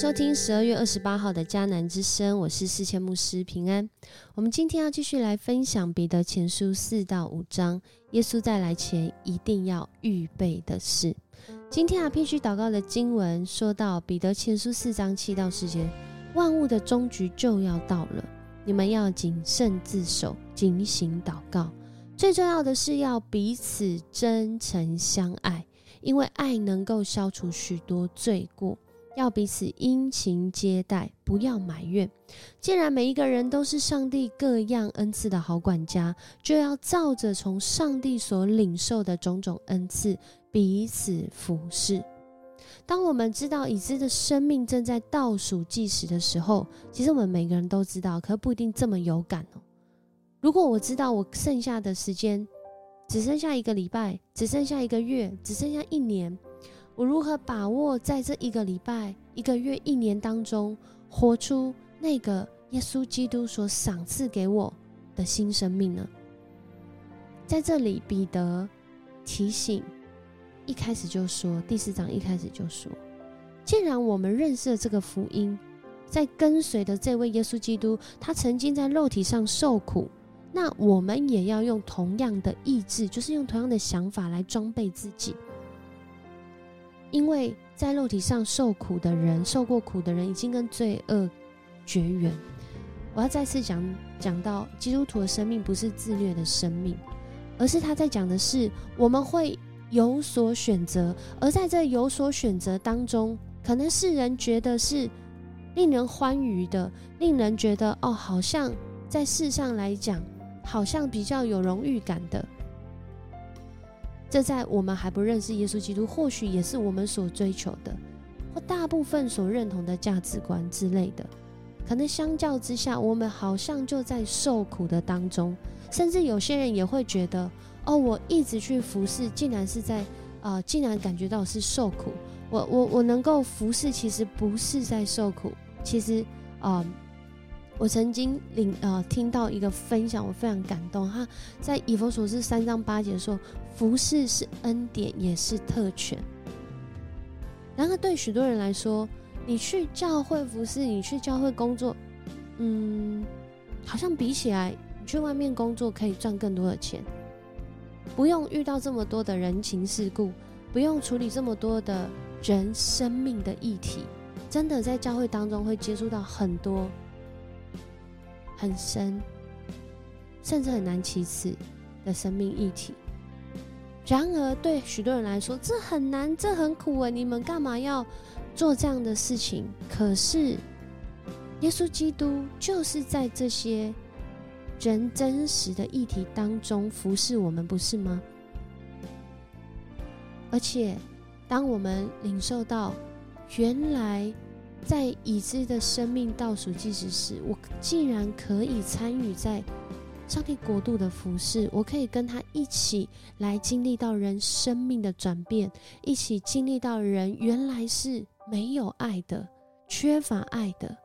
收听十二月二十八号的迦南之声，我是世千牧师平安。我们今天要继续来分享彼得前书四到五章，耶稣再来前一定要预备的事。今天啊，必须祷告的经文说到彼得前书四章七到十节，万物的终局就要到了，你们要谨慎自守，警醒祷告。最重要的是要彼此真诚相爱，因为爱能够消除许多罪过。要彼此殷勤接待，不要埋怨。既然每一个人都是上帝各样恩赐的好管家，就要照着从上帝所领受的种种恩赐彼此服侍。当我们知道已知的生命正在倒数计时的时候，其实我们每个人都知道，可不一定这么有感哦。如果我知道我剩下的时间只剩下一个礼拜，只剩下一个月，只剩下一年。我如何把握在这一个礼拜、一个月、一年当中，活出那个耶稣基督所赏赐给我的新生命呢？在这里，彼得提醒，一开始就说，第四章一开始就说，既然我们认识了这个福音，在跟随的这位耶稣基督，他曾经在肉体上受苦，那我们也要用同样的意志，就是用同样的想法来装备自己。因为在肉体上受苦的人，受过苦的人已经跟罪恶绝缘。我要再次讲讲到，基督徒的生命不是自虐的生命，而是他在讲的是我们会有所选择，而在这有所选择当中，可能世人觉得是令人欢愉的，令人觉得哦，好像在世上来讲，好像比较有荣誉感的。这在我们还不认识耶稣基督，或许也是我们所追求的，或大部分所认同的价值观之类的。可能相较之下，我们好像就在受苦的当中，甚至有些人也会觉得：哦，我一直去服侍，竟然是在啊，竟然感觉到是受苦。我我我能够服侍，其实不是在受苦，其实啊。我曾经领呃听到一个分享，我非常感动。他在以弗所是三章八节说：“服侍是恩典，也是特权。”然而，对许多人来说，你去教会服侍，你去教会工作，嗯，好像比起来，你去外面工作可以赚更多的钱，不用遇到这么多的人情世故，不用处理这么多的人生命的议题。真的，在教会当中会接触到很多。很深，甚至很难启齿的生命议题。然而，对许多人来说，这很难，这很苦啊！你们干嘛要做这样的事情？可是，耶稣基督就是在这些人真实的议题当中服侍我们，不是吗？而且，当我们领受到原来。在已知的生命倒数计时时，我竟然可以参与在上帝国度的服饰，我可以跟他一起来经历到人生命的转变，一起经历到人原来是没有爱的、缺乏爱的。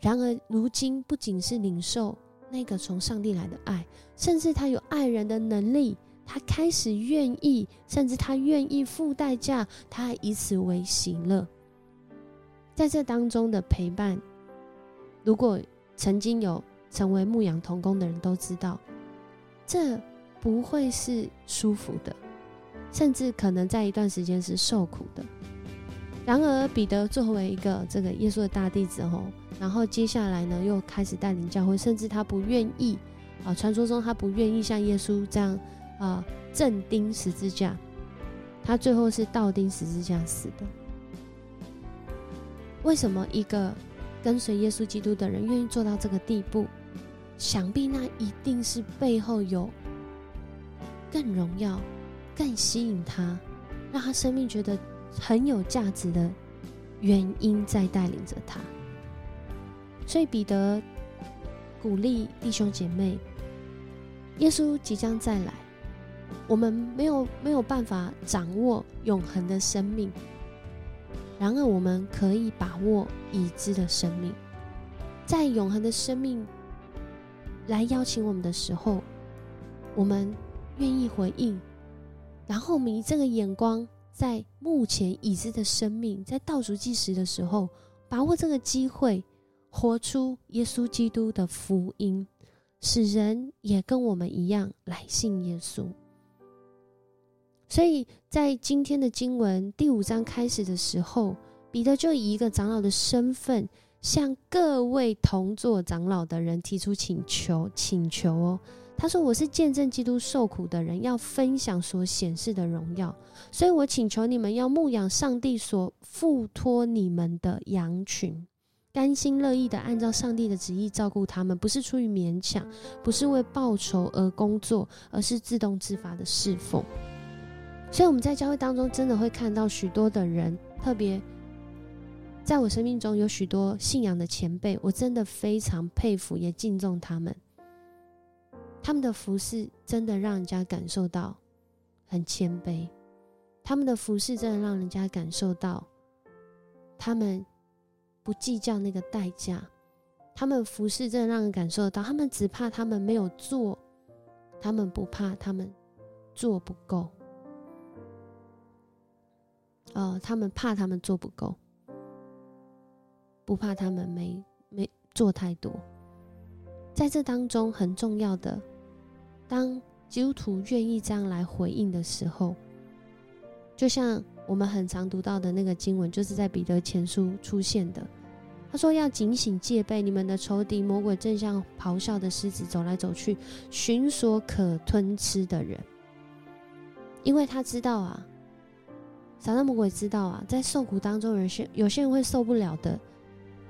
然而，如今不仅是领受那个从上帝来的爱，甚至他有爱人的能力，他开始愿意，甚至他愿意付代价，他还以此为喜乐。在这当中的陪伴，如果曾经有成为牧羊童工的人都知道，这不会是舒服的，甚至可能在一段时间是受苦的。然而，彼得作为一个这个耶稣的大弟子吼，然后接下来呢，又开始带领教会，甚至他不愿意啊，传说中他不愿意像耶稣这样啊，正钉十字架，他最后是倒钉十字架死的。为什么一个跟随耶稣基督的人愿意做到这个地步？想必那一定是背后有更荣耀、更吸引他，让他生命觉得很有价值的原因在带领着他。所以彼得鼓励弟兄姐妹：耶稣即将再来，我们没有没有办法掌握永恒的生命。然而，我们可以把握已知的生命，在永恒的生命来邀请我们的时候，我们愿意回应。然后，我们以这个眼光，在目前已知的生命在倒数计时的时候，把握这个机会，活出耶稣基督的福音，使人也跟我们一样来信耶稣。所以在今天的经文第五章开始的时候，彼得就以一个长老的身份，向各位同做长老的人提出请求，请求哦。他说：“我是见证基督受苦的人，要分享所显示的荣耀，所以我请求你们要牧养上帝所付托你们的羊群，甘心乐意的按照上帝的旨意照顾他们，不是出于勉强，不是为报酬而工作，而是自动自发的侍奉。所以我们在教会当中真的会看到许多的人，特别在我生命中有许多信仰的前辈，我真的非常佩服也敬重他们。”他们的服饰真的让人家感受到很谦卑，他们的服饰真的让人家感受到他们不计较那个代价，他们服饰真的让人感受到，他们只怕他们没有做，他们不怕他们做不够，哦，他们怕他们做不够，不怕他们没没做太多，在这当中很重要的。当基督徒愿意这样来回应的时候，就像我们很常读到的那个经文，就是在彼得前书出现的。他说：“要警醒戒备，你们的仇敌魔鬼正像咆哮的狮子走来走去，寻索可吞吃的人。因为他知道啊，撒旦魔鬼知道啊，在受苦当中，有些有些人会受不了的，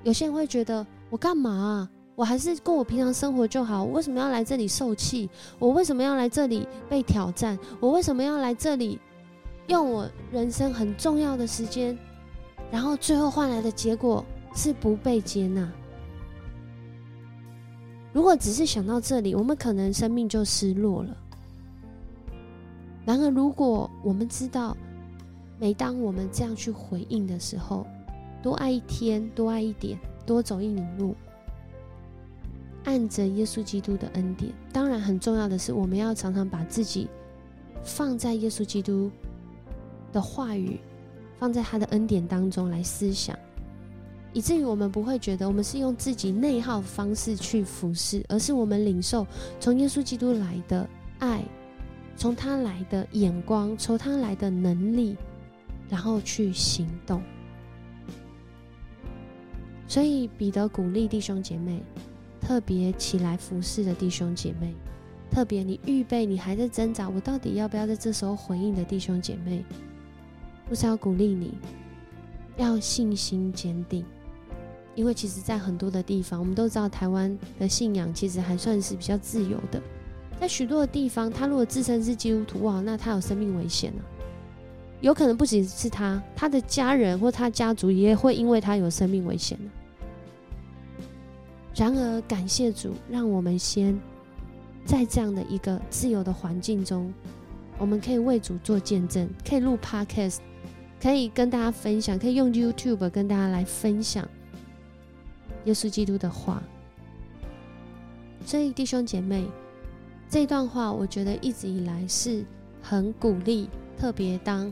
有些人会觉得我干嘛？”我还是过我平常生活就好。我为什么要来这里受气？我为什么要来这里被挑战？我为什么要来这里用我人生很重要的时间，然后最后换来的结果是不被接纳？如果只是想到这里，我们可能生命就失落了。然而，如果我们知道，每当我们这样去回应的时候，多爱一天，多爱一点，多走一里路。按着耶稣基督的恩典，当然很重要的是，我们要常常把自己放在耶稣基督的话语，放在他的恩典当中来思想，以至于我们不会觉得我们是用自己内耗方式去服侍，而是我们领受从耶稣基督来的爱，从他来的眼光，从他来的能力，然后去行动。所以彼得鼓励弟兄姐妹。特别起来服侍的弟兄姐妹，特别你预备，你还在挣扎，我到底要不要在这时候回应的弟兄姐妹，不是要鼓励你，要信心坚定，因为其实，在很多的地方，我们都知道台湾的信仰其实还算是比较自由的，在许多的地方，他如果自称是基督徒，哇，那他有生命危险呢，有可能不仅是他，他的家人或他家族也会因为他有生命危险。然而，感谢主，让我们先在这样的一个自由的环境中，我们可以为主做见证，可以录 Podcast，可以跟大家分享，可以用 YouTube 跟大家来分享耶稣基督的话。所以，弟兄姐妹，这段话我觉得一直以来是很鼓励，特别当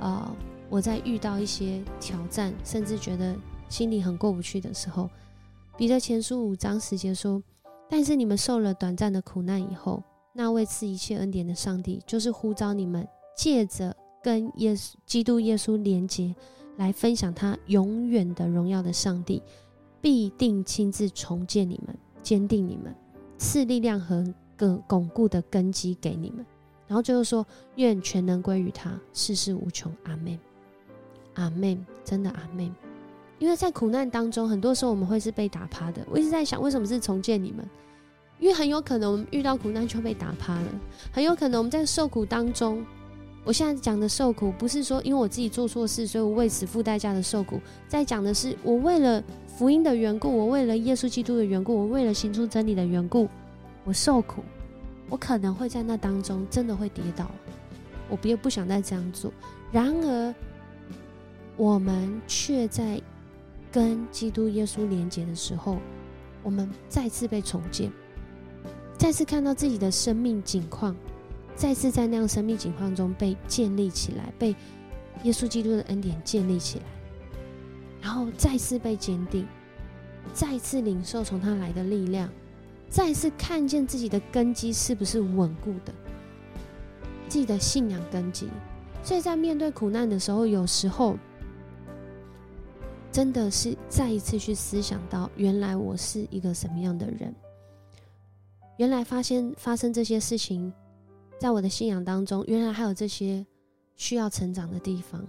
呃我在遇到一些挑战，甚至觉得心里很过不去的时候。彼得前书五章十节说：“但是你们受了短暂的苦难以后，那位赐一切恩典的上帝，就是呼召你们借着跟耶稣基督耶稣连结，来分享他永远的荣耀的上帝，必定亲自重建你们，坚定你们，赐力量和更巩固的根基给你们。然后最后说：愿全能归于他，世事无穷。阿门，阿门，真的阿门。”因为在苦难当中，很多时候我们会是被打趴的。我一直在想，为什么是重建你们？因为很有可能我们遇到苦难就被打趴了，很有可能我们在受苦当中。我现在讲的受苦，不是说因为我自己做错事，所以我为此付代价的受苦。在讲的是，我为了福音的缘故，我为了耶稣基督的缘故，我为了行出真理的缘故，我受苦。我可能会在那当中真的会跌倒，我别不想再这样做。然而，我们却在。跟基督耶稣连接的时候，我们再次被重建，再次看到自己的生命景况，再次在那样生命景况中被建立起来，被耶稣基督的恩典建立起来。然后再次被坚定，再次领受从他来的力量，再次看见自己的根基是不是稳固的，自己的信仰根基。所以在面对苦难的时候，有时候真的是再一次去思想到，原来我是一个什么样的人，原来发现发生这些事情。在我的信仰当中，原来还有这些需要成长的地方。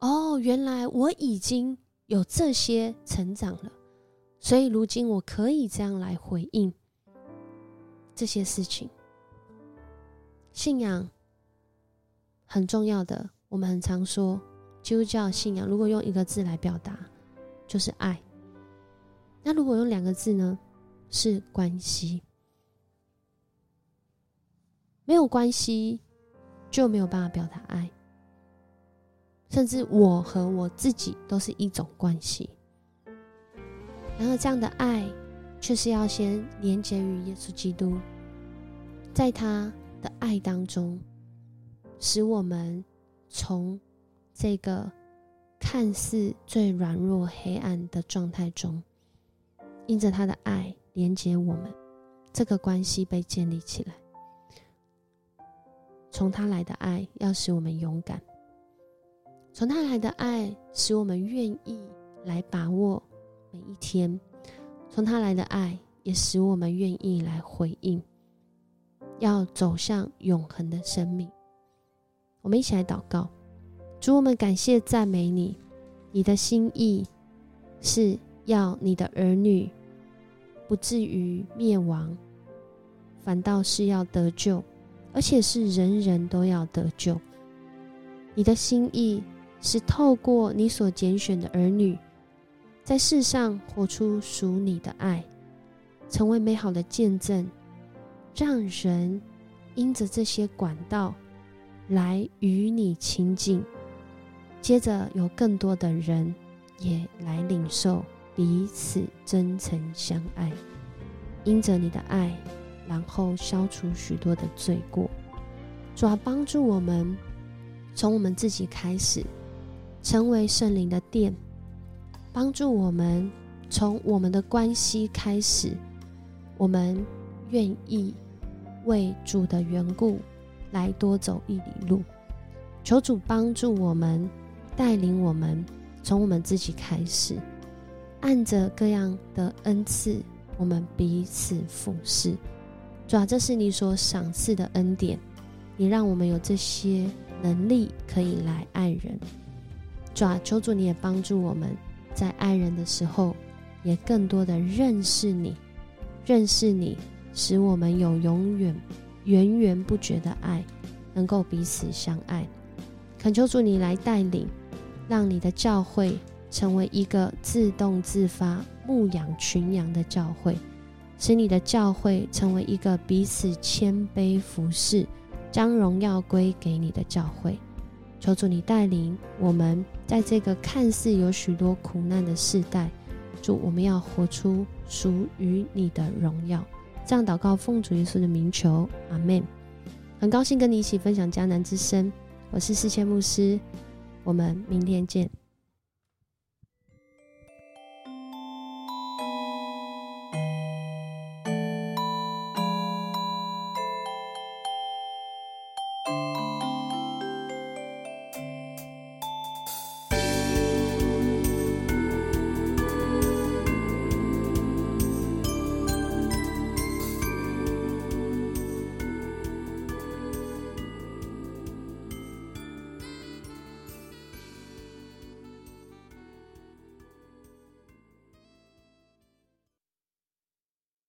哦，原来我已经有这些成长了，所以如今我可以这样来回应这些事情。信仰很重要的，我们很常说基督教信仰，如果用一个字来表达，就是爱。那如果用两个字呢？是关系。没有关系，就没有办法表达爱。甚至我和我自己都是一种关系。然而，这样的爱却是要先连接于耶稣基督，在他的爱当中，使我们从这个看似最软弱、黑暗的状态中，因着他的爱连接我们，这个关系被建立起来。从他来的爱要使我们勇敢，从他来的爱使我们愿意来把握每一天，从他来的爱也使我们愿意来回应，要走向永恒的生命。我们一起来祷告，主，我们感谢赞美你，你的心意是要你的儿女不至于灭亡，反倒是要得救。而且是人人都要得救。你的心意是透过你所拣选的儿女，在世上活出属你的爱，成为美好的见证，让人因着这些管道来与你亲近。接着有更多的人也来领受彼此真诚相爱，因着你的爱。然后消除许多的罪过，主要帮助我们从我们自己开始，成为圣灵的殿；帮助我们从我们的关系开始，我们愿意为主的缘故来多走一里路。求主帮助我们，带领我们从我们自己开始，按着各样的恩赐，我们彼此服侍。主啊，这是你所赏赐的恩典，你让我们有这些能力可以来爱人。主啊，求主你也帮助我们在爱人的时候，也更多的认识你，认识你，使我们有永远源源不绝的爱，能够彼此相爱。恳求主你来带领，让你的教会成为一个自动自发牧养群羊的教会。使你的教会成为一个彼此谦卑服侍、将荣耀归给你的教会。求主你带领我们，在这个看似有许多苦难的时代，主我们要活出属于你的荣耀。这样祷告，奉主耶稣的名求，阿门。很高兴跟你一起分享迦南之声，我是世谦牧师，我们明天见。